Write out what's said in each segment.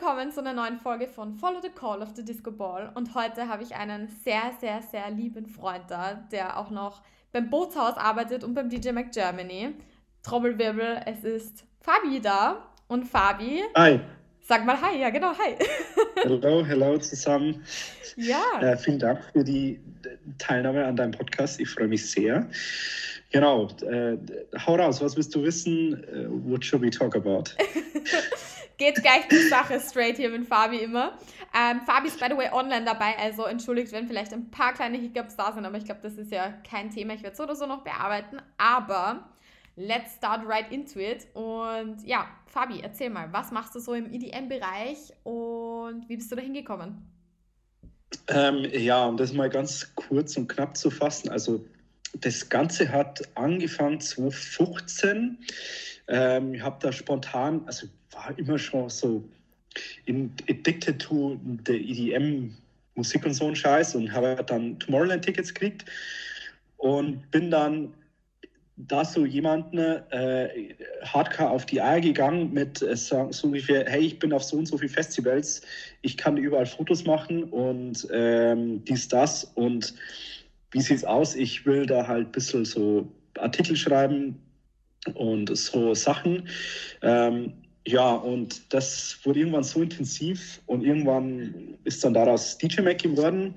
willkommen zu einer neuen Folge von Follow the Call of the Disco Ball. Und heute habe ich einen sehr, sehr, sehr lieben Freund da, der auch noch beim Bootshaus arbeitet und beim DJ Mac Germany. Trommelwirbel, es ist Fabi da. Und Fabi. Hi. Sag mal Hi, ja genau, Hi. Hello, hello zusammen. Ja. Äh, vielen Dank für die Teilnahme an deinem Podcast. Ich freue mich sehr. Genau, äh, hau raus, was willst du wissen? Uh, what should we talk about? Geht gleich zur Sache straight hier mit Fabi immer. Ähm, Fabi ist by the way online dabei, also entschuldigt, wenn vielleicht ein paar kleine Hiccups da sind, aber ich glaube, das ist ja kein Thema. Ich werde so oder so noch bearbeiten. Aber let's start right into it. Und ja, Fabi, erzähl mal, was machst du so im EDM-Bereich und wie bist du da hingekommen? Ähm, ja, um das mal ganz kurz und knapp zu fassen. Also das Ganze hat angefangen 2015. Ähm, ich habe da spontan, also war immer schon so in, addicted to the EDM Musik und so ein Scheiß und habe dann Tomorrowland-Tickets gekriegt und bin dann da so jemanden äh, hardcore auf die Eier gegangen mit äh, so, ungefähr, hey, ich bin auf so und so viele Festivals, ich kann überall Fotos machen und ähm, dies, das und wie sieht es aus? Ich will da halt ein bisschen so Artikel schreiben und so Sachen. Ähm, ja, und das wurde irgendwann so intensiv und irgendwann ist dann daraus DJ Mac geworden.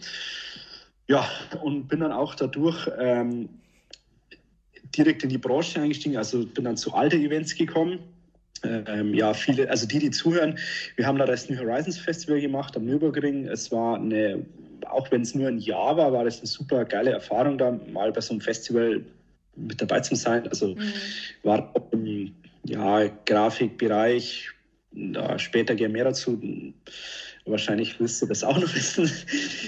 Ja, und bin dann auch dadurch ähm, direkt in die Branche eingestiegen, also bin dann zu alte Events gekommen. Ähm, ja, viele, also die, die zuhören, wir haben da das New Horizons Festival gemacht am Nürburgring. Es war eine, auch wenn es nur ein Jahr war, war das eine super geile Erfahrung, da mal bei so einem Festival mit dabei zu sein. Also mhm. war im ja, Grafikbereich, da später gerne mehr dazu. Wahrscheinlich wirst du das auch noch wissen.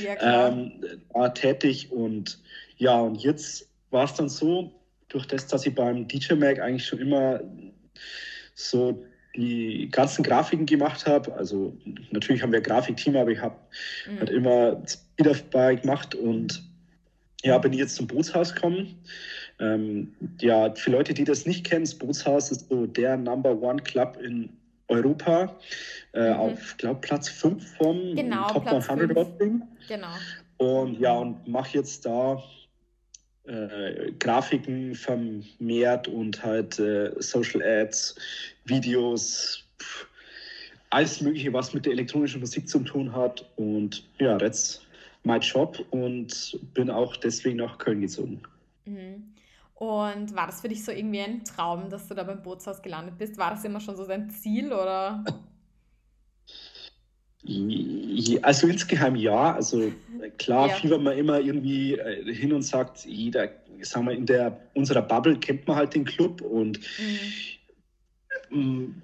Ja, ähm, war tätig und ja, und jetzt war es dann so, durch das, dass ich beim DJ Mag eigentlich schon immer so die ganzen Grafiken gemacht habe. Also natürlich haben wir ein Grafikteam, aber ich habe mhm. halt immer Speed dabei gemacht und ja, bin ich jetzt zum Bootshaus gekommen. Ähm, ja, für Leute, die das nicht kennen, das Bootshaus ist so der Number One Club in Europa. Äh, mhm. Auf, glaube Platz 5 vom genau, Top Platz 100 Rating. Genau. Und ja, und mache jetzt da äh, Grafiken vermehrt und halt äh, Social Ads, Videos, pff, alles Mögliche, was mit der elektronischen Musik zu tun hat. Und ja, that's my job und bin auch deswegen nach Köln gezogen. Mhm. Und war das für dich so irgendwie ein Traum, dass du da beim Bootshaus gelandet bist? War das immer schon so dein Ziel oder? Also insgeheim ja. Also klar ja. fiebert man immer irgendwie äh, hin und sagt, jeder, sagen wir, in der unserer Bubble kennt man halt den Club und mhm.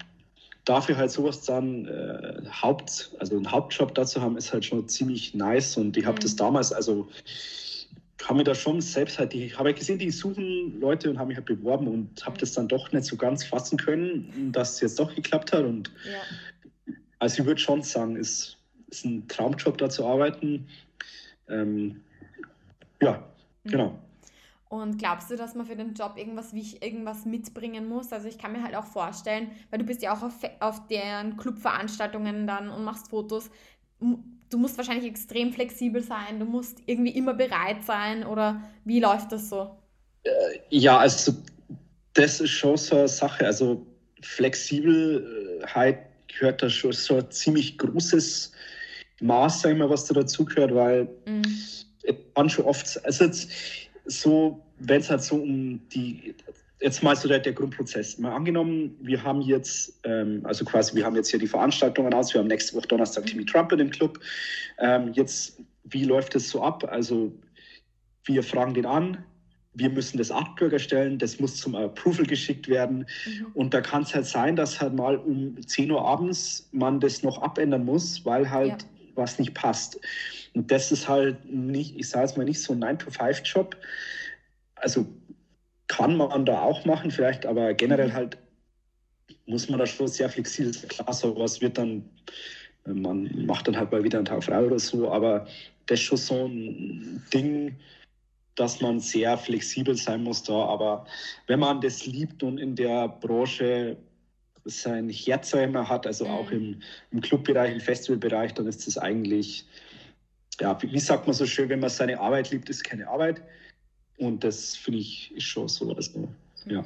dafür halt sowas dann äh, Haupt, also einen Hauptjob dazu haben, ist halt schon ziemlich nice. Und ich habe mhm. das damals, also habe mir da schon selbst halt, ich habe gesehen, die suchen Leute und habe mich halt beworben und habe mhm. das dann doch nicht so ganz fassen können, dass es jetzt doch geklappt hat. Und ja also ich würde schon sagen, es ist ein Traumjob, da zu arbeiten. Ähm, ja, mhm. genau. Und glaubst du, dass man für den Job irgendwas, irgendwas mitbringen muss? Also ich kann mir halt auch vorstellen, weil du bist ja auch auf, auf deren Clubveranstaltungen dann und machst Fotos. Du musst wahrscheinlich extrem flexibel sein, du musst irgendwie immer bereit sein oder wie läuft das so? Äh, ja, also das ist schon so eine Sache. Also Flexibelheit gehört da schon so ein ziemlich großes Maß, sagen wir, was da dazu gehört, weil mhm. man schon oft, also jetzt so, wenn es halt so um die, jetzt mal so der, der Grundprozess. Mal angenommen, wir haben jetzt, ähm, also quasi, wir haben jetzt hier die Veranstaltungen aus, wir haben nächste Woche Donnerstag Timmy Trump in dem Club. Ähm, jetzt, wie läuft das so ab? Also, wir fragen den an, wir müssen das Artwork erstellen, das muss zum Approval geschickt werden. Mhm. Und da kann es halt sein, dass halt mal um 10 Uhr abends man das noch abändern muss, weil halt ja. Was nicht passt. Und das ist halt nicht, ich sage es mal nicht so ein 9-to-5-Job. Also kann man da auch machen, vielleicht, aber generell halt muss man da schon sehr flexibel sein. Klar, sowas wird dann, man macht dann halt mal wieder einen Tag frei oder so, aber das ist schon so ein Ding, dass man sehr flexibel sein muss da. Aber wenn man das liebt und in der Branche sein Herz immer hat, also mhm. auch im, im Clubbereich, im Festivalbereich, dann ist das eigentlich, ja, wie, wie sagt man so schön, wenn man seine Arbeit liebt, ist keine Arbeit. Und das finde ich ist schon so. Also, ja.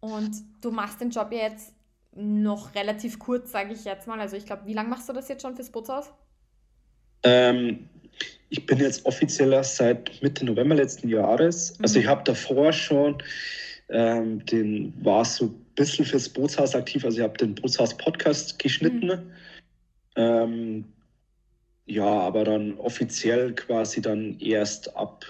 Und du machst den Job ja jetzt noch relativ kurz, sage ich jetzt mal. Also ich glaube, wie lange machst du das jetzt schon fürs Bootshaus? Ähm, ich bin jetzt offizieller seit Mitte November letzten Jahres. Mhm. Also ich habe davor schon ähm, den war so bisschen fürs Bootshaus aktiv. Also ich habe den Bootshaus-Podcast geschnitten. Mhm. Ähm, ja, aber dann offiziell quasi dann erst ab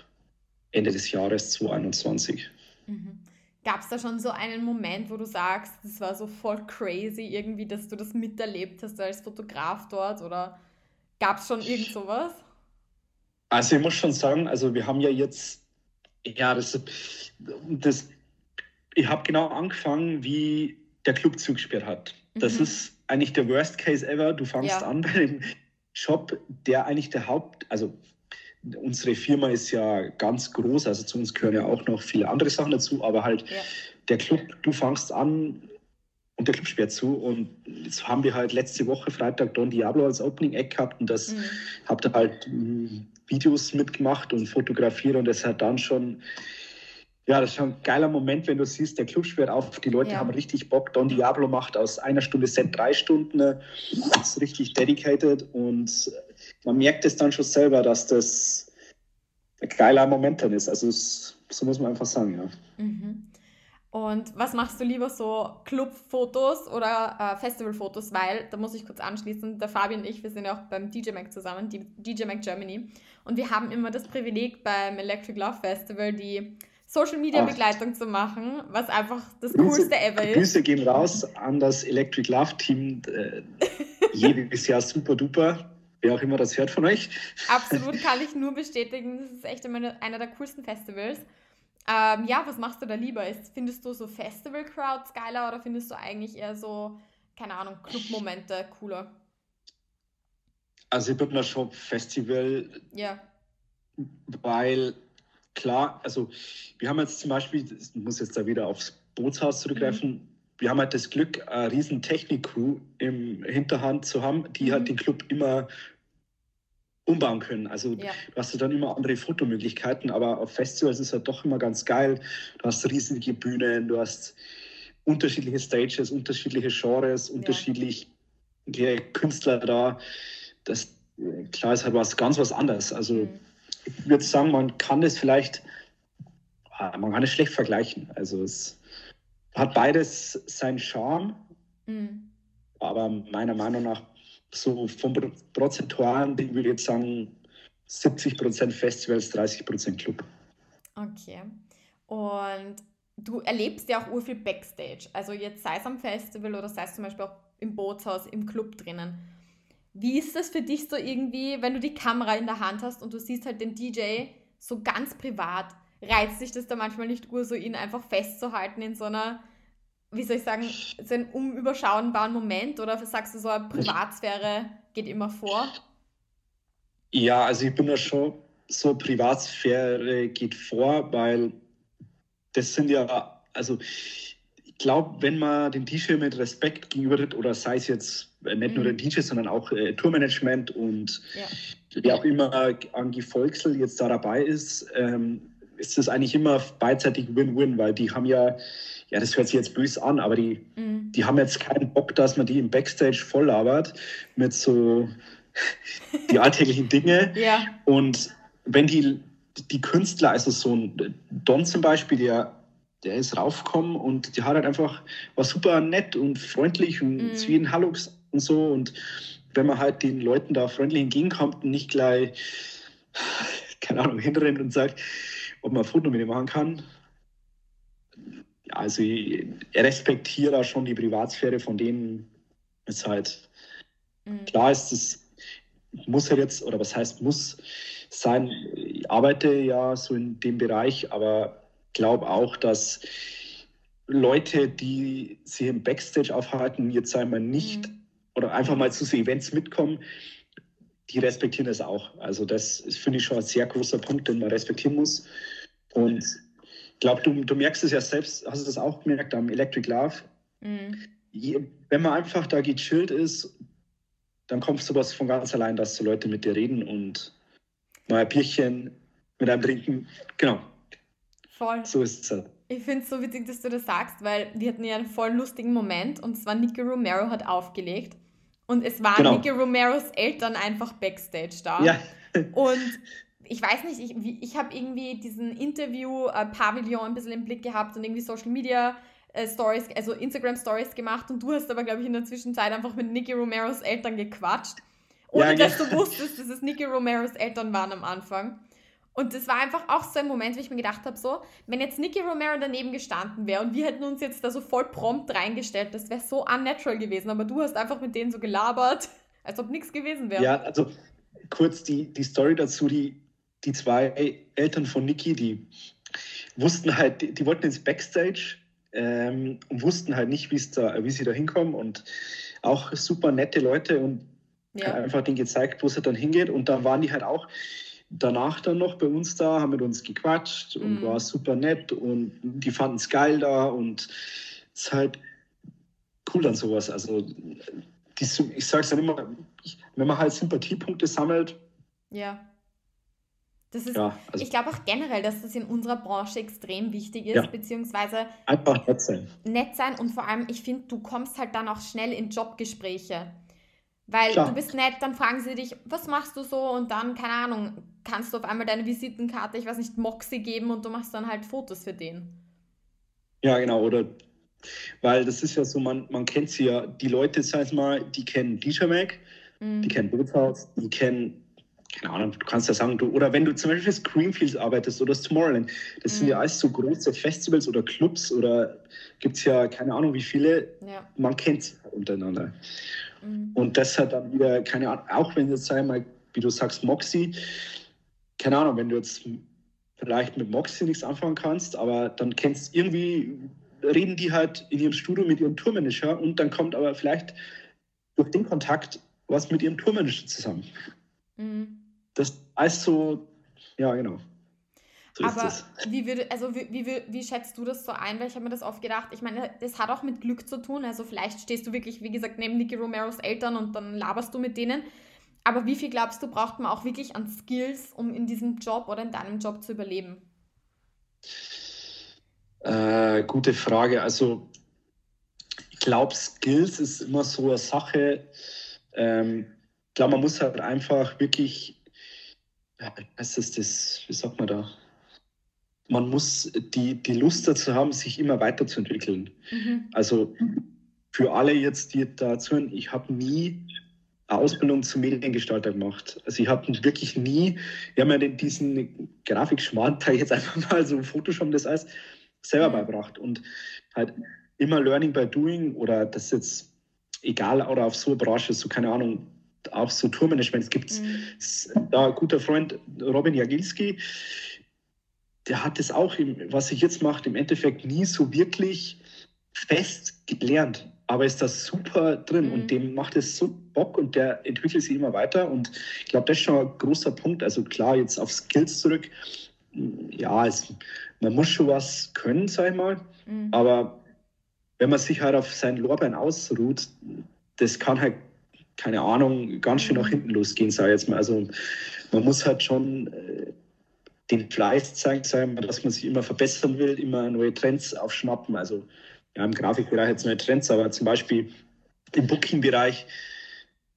Ende des Jahres 2021. Mhm. Gab es da schon so einen Moment, wo du sagst, das war so voll crazy irgendwie, dass du das miterlebt hast als Fotograf dort oder gab es schon irgend sowas? Also ich muss schon sagen, also wir haben ja jetzt, ja, das, das ich habe genau angefangen, wie der Club zugesperrt hat. Das mhm. ist eigentlich der Worst Case ever. Du fangst ja. an bei dem Shop, der eigentlich der Haupt, also unsere Firma ist ja ganz groß, also zu uns gehören ja auch noch viele andere Sachen dazu, aber halt ja. der Club, du fangst an und der Club sperrt zu und jetzt haben wir halt letzte Woche Freitag Don Diablo als Opening Eck gehabt und das mhm. habt ihr halt m, Videos mitgemacht und fotografiert und das hat dann schon ja, das ist schon ein geiler Moment, wenn du siehst, der Club sperrt auf, die Leute ja. haben richtig Bock. Don Diablo macht aus einer Stunde Set drei Stunden, ist richtig dedicated und man merkt es dann schon selber, dass das ein geiler Moment dann ist. Also es, so muss man einfach sagen, ja. Mhm. Und was machst du lieber so Clubfotos oder äh, Festivalfotos? Weil, da muss ich kurz anschließen, der Fabi und ich, wir sind ja auch beim DJ Mac zusammen, die DJ Mac Germany. Und wir haben immer das Privileg beim Electric Love Festival, die Social Media Begleitung zu machen, was einfach das Grüße, coolste ever ist. Grüße gehen raus an das Electric Love Team. Äh, jedes Jahr super duper. Wer auch immer das hört von euch. Absolut, kann ich nur bestätigen. Das ist echt immer einer der coolsten Festivals. Ähm, ja, was machst du da lieber? Ist, findest du so Festival-Crowds geiler oder findest du eigentlich eher so, keine Ahnung, Club-Momente cooler? Also ich bin da schon Festival. Ja. Weil klar, also wir haben jetzt zum Beispiel, ich muss jetzt da wieder aufs Bootshaus zurückgreifen, mhm. wir haben halt das Glück, eine riesen Technik-Crew im Hinterhand zu haben, die mhm. halt den Club immer umbauen können. Also ja. du hast dann immer andere Fotomöglichkeiten, aber auf Festivals ist es halt doch immer ganz geil. Du hast riesige Bühnen, du hast unterschiedliche Stages, unterschiedliche Genres, ja. unterschiedliche Künstler da. Das klar ist halt was ganz was anderes. Also mhm ich würde sagen, man kann es vielleicht, ah, man kann es schlecht vergleichen. Also es hat beides seinen Charme, mhm. aber meiner Meinung nach so vom Prozentualen, ich würde jetzt sagen, 70% Festivals, 30% Club. Okay. Und du erlebst ja auch urviel Backstage. Also jetzt sei es am Festival oder sei es zum Beispiel auch im Bootshaus, im Club drinnen. Wie ist das für dich so irgendwie, wenn du die Kamera in der Hand hast und du siehst halt den DJ so ganz privat? Reizt sich das da manchmal nicht ur, so ihn einfach festzuhalten in so einer, wie soll ich sagen, so einem unüberschauenbaren Moment? Oder sagst du so, eine Privatsphäre geht immer vor? Ja, also ich bin da schon so, Privatsphäre geht vor, weil das sind ja, also glaube, wenn man den DJ mit Respekt gegenübertritt, oder sei es jetzt äh, nicht mhm. nur den DJ, sondern auch äh, Tourmanagement und ja. wer auch immer an Gefolgsel jetzt da dabei ist, ähm, ist das eigentlich immer beidseitig Win-Win, weil die haben ja, ja, das hört sich jetzt böse an, aber die, mhm. die haben jetzt keinen Bock, dass man die im Backstage voll labert mit so die alltäglichen Dinge. Ja. Und wenn die, die Künstler, also so ein Don zum Beispiel, der der ist raufgekommen und die hat halt einfach, war super nett und freundlich und mhm. wie ein Hallux und so. Und wenn man halt den Leuten da freundlich entgegenkommt und nicht gleich, keine Ahnung, hinrennt und sagt, ob man ein Foto mit ihm machen kann. Also ich respektiere da schon die Privatsphäre von denen. Ist halt mhm. klar ist, das muss halt jetzt, oder was heißt muss sein, ich arbeite ja so in dem Bereich, aber glaube auch, dass Leute, die sich im Backstage aufhalten, jetzt einmal nicht mhm. oder einfach mal zu so Events mitkommen, die respektieren das auch. Also das finde ich schon ein sehr großer Punkt, den man respektieren muss. Und ich glaube, du, du merkst es ja selbst, hast du das auch gemerkt am Electric Love. Mhm. wenn man einfach da gechillt ist, dann kommt sowas von ganz allein, dass so Leute mit dir reden und mal ein Bierchen mit einem trinken. Genau. Voll. So ist es halt. Ich finde es so witzig, dass du das sagst, weil wir hatten ja einen voll lustigen Moment und zwar Nicky Romero hat aufgelegt und es waren genau. Nicky Romeros Eltern einfach backstage da. Ja. und ich weiß nicht, ich, ich habe irgendwie diesen Interview-Pavillon äh, ein bisschen im Blick gehabt und irgendwie Social Media äh, Stories, also Instagram Stories gemacht und du hast aber, glaube ich, in der Zwischenzeit einfach mit Nicky Romeros Eltern gequatscht. Ohne ja, dass du wusstest, dass es Nicky Romeros Eltern waren am Anfang. Und das war einfach auch so ein Moment, wo ich mir gedacht habe, so, wenn jetzt Nicky Romero daneben gestanden wäre und wir hätten uns jetzt da so voll prompt reingestellt, das wäre so unnatural gewesen. Aber du hast einfach mit denen so gelabert, als ob nichts gewesen wäre. Ja, also kurz die, die Story dazu, die, die zwei Eltern von Nicky, die wussten halt, die, die wollten ins Backstage ähm, und wussten halt nicht, da, wie sie da hinkommen und auch super nette Leute und ja. einfach denen gezeigt, wo es dann hingeht. Und da waren die halt auch danach dann noch bei uns da, haben mit uns gequatscht und mhm. war super nett und die fanden es geil da und es ist halt cool dann sowas. Also die, ich sage es dann immer, wenn man halt Sympathiepunkte sammelt. Ja. Das ist, ja, also ich glaube auch generell, dass das in unserer Branche extrem wichtig ist, ja. beziehungsweise einfach nett sein. Nett sein und vor allem, ich finde, du kommst halt dann auch schnell in Jobgespräche. Weil Klar. du bist nett, dann fragen sie dich, was machst du so? Und dann, keine Ahnung, kannst du auf einmal deine Visitenkarte, ich weiß nicht, Moxie geben und du machst dann halt Fotos für den. Ja, genau, oder weil das ist ja so, man, man kennt sie ja, die Leute, sag ich mal, die kennen DJ Mac, mhm. die kennen Bootshaus, die kennen, keine Ahnung, du kannst ja sagen, du, oder wenn du zum Beispiel für Screenfields arbeitest oder das Tomorrowland, das mhm. sind ja alles so große Festivals oder Clubs oder gibt es ja keine Ahnung wie viele, ja. man kennt sie untereinander. Mhm. Und das hat dann wieder, keine Ahnung, auch wenn jetzt, sag ich mal, wie du sagst, Moxie, keine Ahnung, wenn du jetzt vielleicht mit Moxie nichts anfangen kannst, aber dann kennst irgendwie, reden die halt in ihrem Studio mit ihrem Tourmanager und dann kommt aber vielleicht durch den Kontakt was mit ihrem Tourmanager zusammen. Mhm. Das heißt so, ja, genau. So aber wie, würde, also wie, wie, wie schätzt du das so ein? Weil ich habe mir das oft gedacht, ich meine, das hat auch mit Glück zu tun. Also vielleicht stehst du wirklich, wie gesagt, neben Nicky Romeros Eltern und dann laberst du mit denen. Aber wie viel glaubst du, braucht man auch wirklich an Skills, um in diesem Job oder in deinem Job zu überleben? Äh, gute Frage. Also ich glaube, Skills ist immer so eine Sache. Ähm, ich glaube, man muss halt einfach wirklich, was ist das, wie sagt man da? Man muss die, die Lust dazu haben, sich immer weiterzuentwickeln. Mhm. Also für alle jetzt, die dazu, ich habe nie Ausbildung zum Mediengestalter gemacht. Also ich habe wirklich nie, wir haben ja diesen Grafikschmarrn-Teil jetzt einfach mal so Photoshop das alles selber mhm. beibracht und halt immer Learning by Doing oder das jetzt egal oder auf so eine Branche, so keine Ahnung, auch so Tourmanagement. Es gibt mhm. da ein guter Freund Robin Jagilski, der hat das auch, was ich jetzt mache, im Endeffekt nie so wirklich fest gelernt aber ist das super drin mhm. und dem macht es so Bock und der entwickelt sich immer weiter. Und ich glaube, das ist schon ein großer Punkt. Also klar, jetzt auf Skills zurück. Ja, es, man muss schon was können, sag ich mal. Mhm. Aber wenn man sich halt auf seinen Lorbein ausruht, das kann halt, keine Ahnung, ganz schön nach mhm. hinten losgehen, sag ich jetzt mal. Also man muss halt schon äh, den Fleiß zeigen, sag ich mal, dass man sich immer verbessern will, immer neue Trends aufschnappen. Also ja, im Grafikbereich jetzt neue Trends, aber zum Beispiel im Booking-Bereich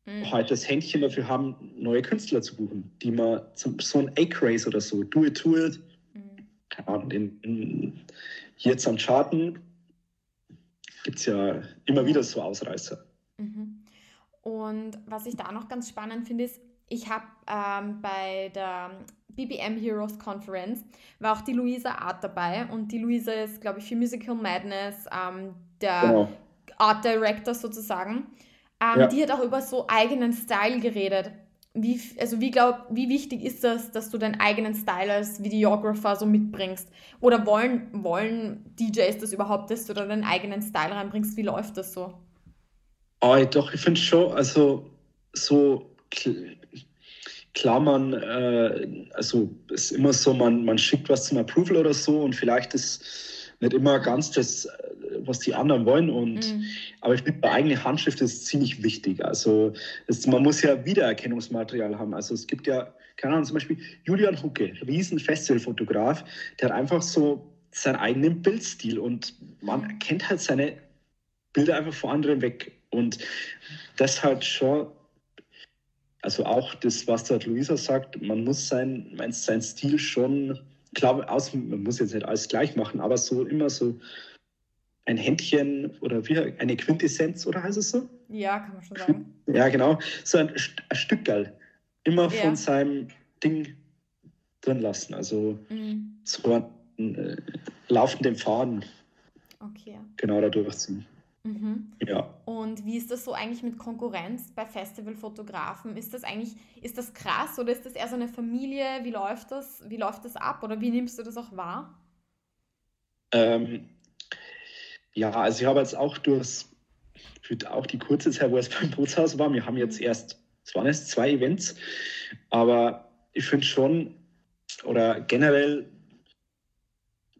mhm. halt das Händchen dafür haben, neue Künstler zu buchen, die man zum, so ein A-Craze oder so, Do It, Do It, mhm. keine Ahnung, in, in, jetzt am Charten gibt es ja immer wieder so Ausreißer. Mhm. Und was ich da noch ganz spannend finde, ist, ich habe ähm, bei der BBM Heroes Conference war auch die Luisa Art dabei und die Luisa ist, glaube ich, für Musical Madness ähm, der genau. Art Director sozusagen. Ähm, ja. Die hat auch über so eigenen Style geredet. Wie, also wie, glaub, wie wichtig ist das, dass du deinen eigenen Style als Videographer so mitbringst? Oder wollen, wollen DJs das überhaupt, dass du da deinen eigenen Style reinbringst? Wie läuft das so? Oh, doch, ich finde schon, also so klar, man, äh, also ist immer so, man, man schickt was zum Approval oder so und vielleicht ist nicht immer ganz das, äh, was die anderen wollen. Und, mhm. Aber ich finde, bei eigene Handschrift ist ziemlich wichtig. Also es, man muss ja Wiedererkennungsmaterial haben. Also es gibt ja, keine Ahnung, zum Beispiel Julian Hucke, riesen Festivalfotograf, der hat einfach so seinen eigenen Bildstil und man erkennt halt seine Bilder einfach vor anderen weg. Und das halt schon also auch das, was da Luisa sagt, man muss sein, meinst, sein Stil schon, klar, aus, man muss jetzt nicht alles gleich machen, aber so immer so ein Händchen oder wie eine Quintessenz, oder heißt es so? Ja, kann man schon sagen. Ja, genau. So ein, ein Stückgal. Immer ja. von seinem Ding drin lassen. Also mhm. so einen äh, laufenden Faden. Okay. Genau da durchziehen. Mhm. Ja. Und wie ist das so eigentlich mit Konkurrenz bei Festivalfotografen? Ist das eigentlich, ist das krass oder ist das eher so eine Familie? Wie läuft das? Wie läuft das ab oder wie nimmst du das auch wahr? Ähm, ja, also ich habe jetzt auch durch auch die kurze Zeit, wo es beim Bootshaus war, wir haben jetzt mhm. erst, es waren jetzt zwei Events, aber ich finde schon, oder generell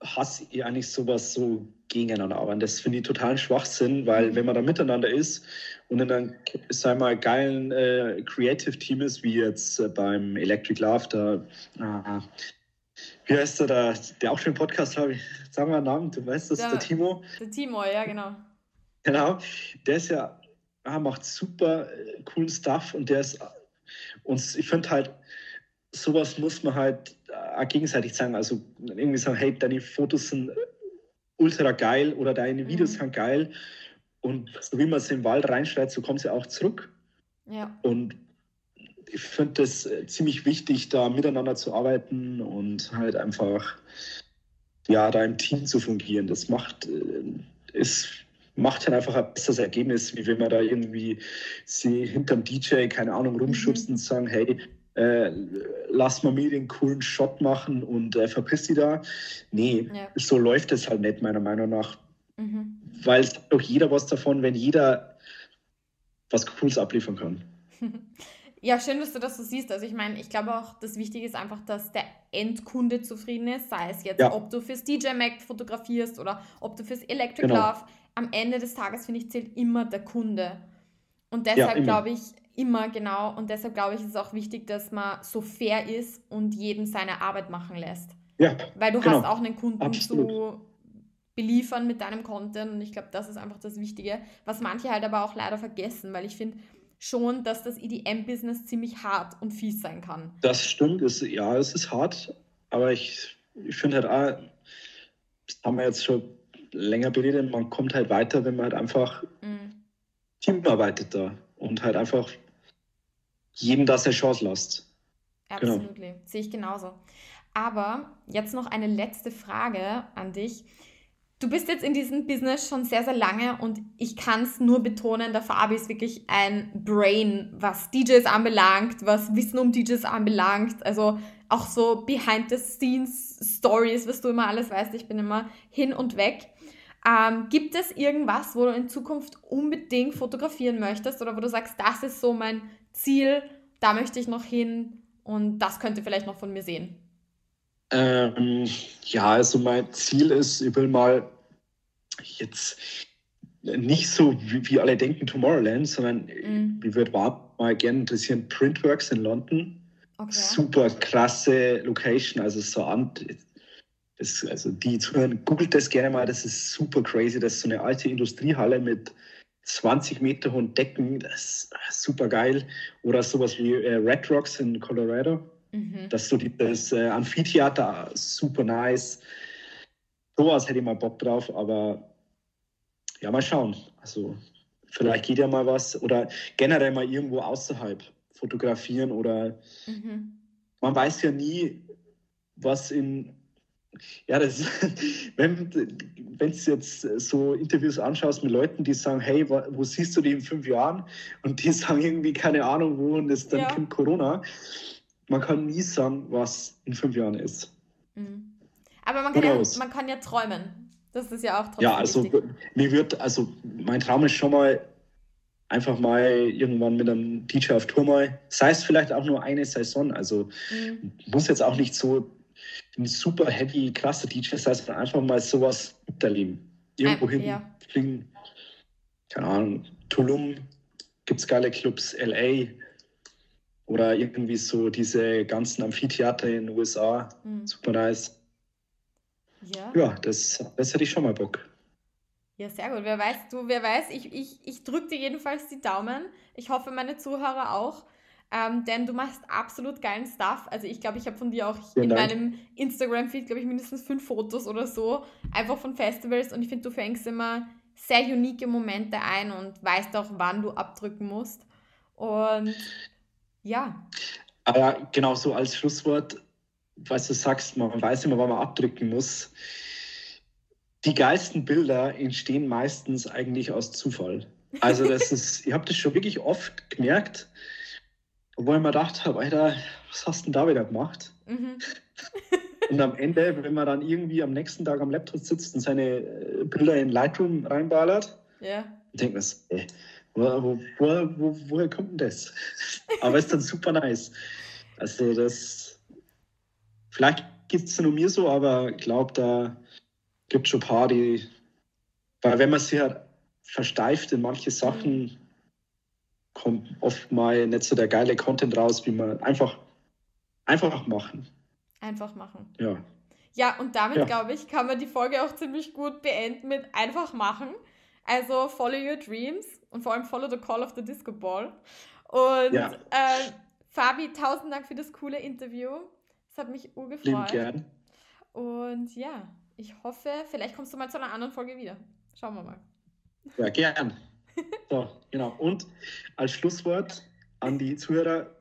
hasse ich eigentlich sowas so gegeneinander arbeiten. Das finde ich totalen Schwachsinn, weil mhm. wenn man da miteinander ist und in einem, sagen wir geilen äh, Creative-Team ist, wie jetzt äh, beim Electric Love, da, ah, wie heißt der, der, der auch schon Podcast habe, sagen wir einen Namen, du weißt das, der, der Timo. Der Timo, ja, genau. Genau, der ist ja, ah, macht super äh, coolen Stuff und der ist, und ich finde halt, sowas muss man halt äh, gegenseitig sagen. Also irgendwie sagen, hey, deine Fotos sind ultra geil oder deine Videos mhm. sind geil. Und so wie man es im Wald reinschreit, so kommt sie auch zurück. Ja. Und ich finde es äh, ziemlich wichtig, da miteinander zu arbeiten und halt einfach ja, da im Team zu fungieren. Das macht, es äh, macht halt einfach ein besseres Ergebnis, wie wenn man da irgendwie sie hinterm DJ, keine Ahnung, rumschubst mhm. und sagen, hey, äh, lass mal mir den coolen Shot machen und äh, verpiss die da. Nee, ja. so läuft es halt nicht, meiner Meinung nach. Mhm. Weil es hat doch jeder was davon, wenn jeder was Cooles abliefern kann. Ja, schön, dass du das so siehst. Also ich meine, ich glaube auch, das Wichtige ist einfach, dass der Endkunde zufrieden ist, sei es jetzt, ja. ob du fürs DJ Mac fotografierst oder ob du fürs Electric genau. Love. Am Ende des Tages, finde ich, zählt immer der Kunde. Und deshalb ja, glaube ich, Immer, genau. Und deshalb glaube ich, ist es auch wichtig, dass man so fair ist und jedem seine Arbeit machen lässt. Ja. Weil du genau. hast auch einen Kunden Absolut. zu beliefern mit deinem Content und ich glaube, das ist einfach das Wichtige, was manche halt aber auch leider vergessen, weil ich finde schon, dass das EDM-Business ziemlich hart und fies sein kann. Das stimmt, es, ja, es ist hart, aber ich, ich finde halt auch, das haben wir jetzt schon länger beredet, man kommt halt weiter, wenn man halt einfach mhm. Teamarbeitet da und halt einfach jedem das eine Chance lässt. Absolut, genau. sehe ich genauso. Aber jetzt noch eine letzte Frage an dich. Du bist jetzt in diesem Business schon sehr, sehr lange und ich kann es nur betonen, der Fabi ist wirklich ein Brain, was DJs anbelangt, was Wissen um DJs anbelangt. Also auch so Behind-the-Scenes-Stories, was du immer alles weißt. Ich bin immer hin und weg. Ähm, gibt es irgendwas, wo du in Zukunft unbedingt fotografieren möchtest oder wo du sagst, das ist so mein Ziel, da möchte ich noch hin und das könnte vielleicht noch von mir sehen? Ähm, ja, also mein Ziel ist, ich will mal jetzt nicht so, wie, wie alle denken, Tomorrowland, sondern mhm. ich würde mal gerne interessieren, Printworks in London. Okay. Super krasse Location, also so an, das, also die zuhören, googelt das gerne mal, das ist super crazy. Das ist so eine alte Industriehalle mit 20 Meter hohen Decken, das ist super geil. Oder sowas wie äh, Red Rocks in Colorado. Mhm. Das ist so die, das äh, Amphitheater, super nice. Sowas hätte ich mal Bock drauf, aber ja, mal schauen. Also vielleicht geht ja mal was oder generell mal irgendwo außerhalb fotografieren oder mhm. man weiß ja nie, was in ja, das, wenn du jetzt so Interviews anschaust mit Leuten, die sagen, hey, wo, wo, siehst du die in fünf Jahren? Und die sagen irgendwie keine Ahnung wo und es dann ja. kommt Corona. Man kann nie sagen, was in fünf Jahren ist. Mhm. Aber man kann, ja, man kann ja träumen. Das ist ja auch trotzdem Ja, also wichtig. mir wird, also mein Traum ist schon mal einfach mal irgendwann mit einem DJ auf Tour mal, sei es vielleicht auch nur eine Saison. Also mhm. muss jetzt auch nicht so ein super heavy, krasser DJ, das heißt einfach mal sowas miterleben. Irgendwo hin ja. fliegen, keine Ahnung, Tulum, gibt es geile Clubs, LA oder irgendwie so diese ganzen Amphitheater in den USA, Mhm. super nice. Ja. Ja, das, das hätte ich schon mal Bock. Ja, sehr gut. Wer weiß, du, wer weiß, ich, ich, ich drücke dir jedenfalls die Daumen. Ich hoffe, meine Zuhörer auch. Ähm, denn du machst absolut geilen Stuff. Also ich glaube, ich habe von dir auch Vielen in Dank. meinem Instagram-Feed, glaube ich, mindestens fünf Fotos oder so, einfach von Festivals. Und ich finde, du fängst immer sehr unique Momente ein und weißt auch, wann du abdrücken musst. Und ja, Aber genau so als Schlusswort, was du sagst, man weiß immer, wann man abdrücken muss. Die geilsten Bilder entstehen meistens eigentlich aus Zufall. Also das ist, ich habe das schon wirklich oft gemerkt, wo ich mir gedacht habe, Alter, was hast du denn da wieder gemacht? mhm. Und am Ende, wenn man dann irgendwie am nächsten Tag am Laptop sitzt und seine äh, Bilder in Lightroom reinballert, ja, denkt man, so, ey, wo, wo, wo, wo, woher kommt denn das? Aber ist dann super nice. Also das, vielleicht geht es nur mir so, aber ich glaube, da gibt es schon ein paar, die, weil wenn man sich halt versteift in manche Sachen, kommt oft mal nicht so der geile Content raus, wie man einfach, einfach machen. einfach machen. Ja. Ja, und damit, Ja. glaube ich, kann man die Folge auch ziemlich gut beenden mit einfach machen. Also follow your dreams und vor allem follow the call of the Disco Ball. Und Ja. äh, Fabi, tausend Dank für das coole Interview. Es hat mich Lieben urgefreut. gern. Und ja, ich hoffe, vielleicht kommst du mal zu einer anderen Folge wieder. Schauen wir mal. Ja, gern. So, genau. Und als Schlusswort an die Zuhörer,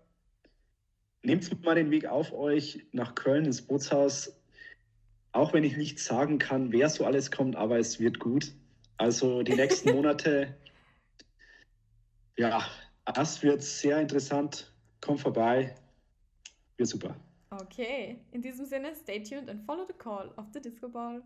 nehmt mal den Weg auf euch nach Köln ins Bootshaus. Auch wenn ich nicht sagen kann, wer so alles kommt, aber es wird gut. Also die nächsten Monate, ja, das wird sehr interessant. Kommt vorbei. Wird super. Okay, in diesem Sinne, stay tuned and follow the call of the Disco Ball.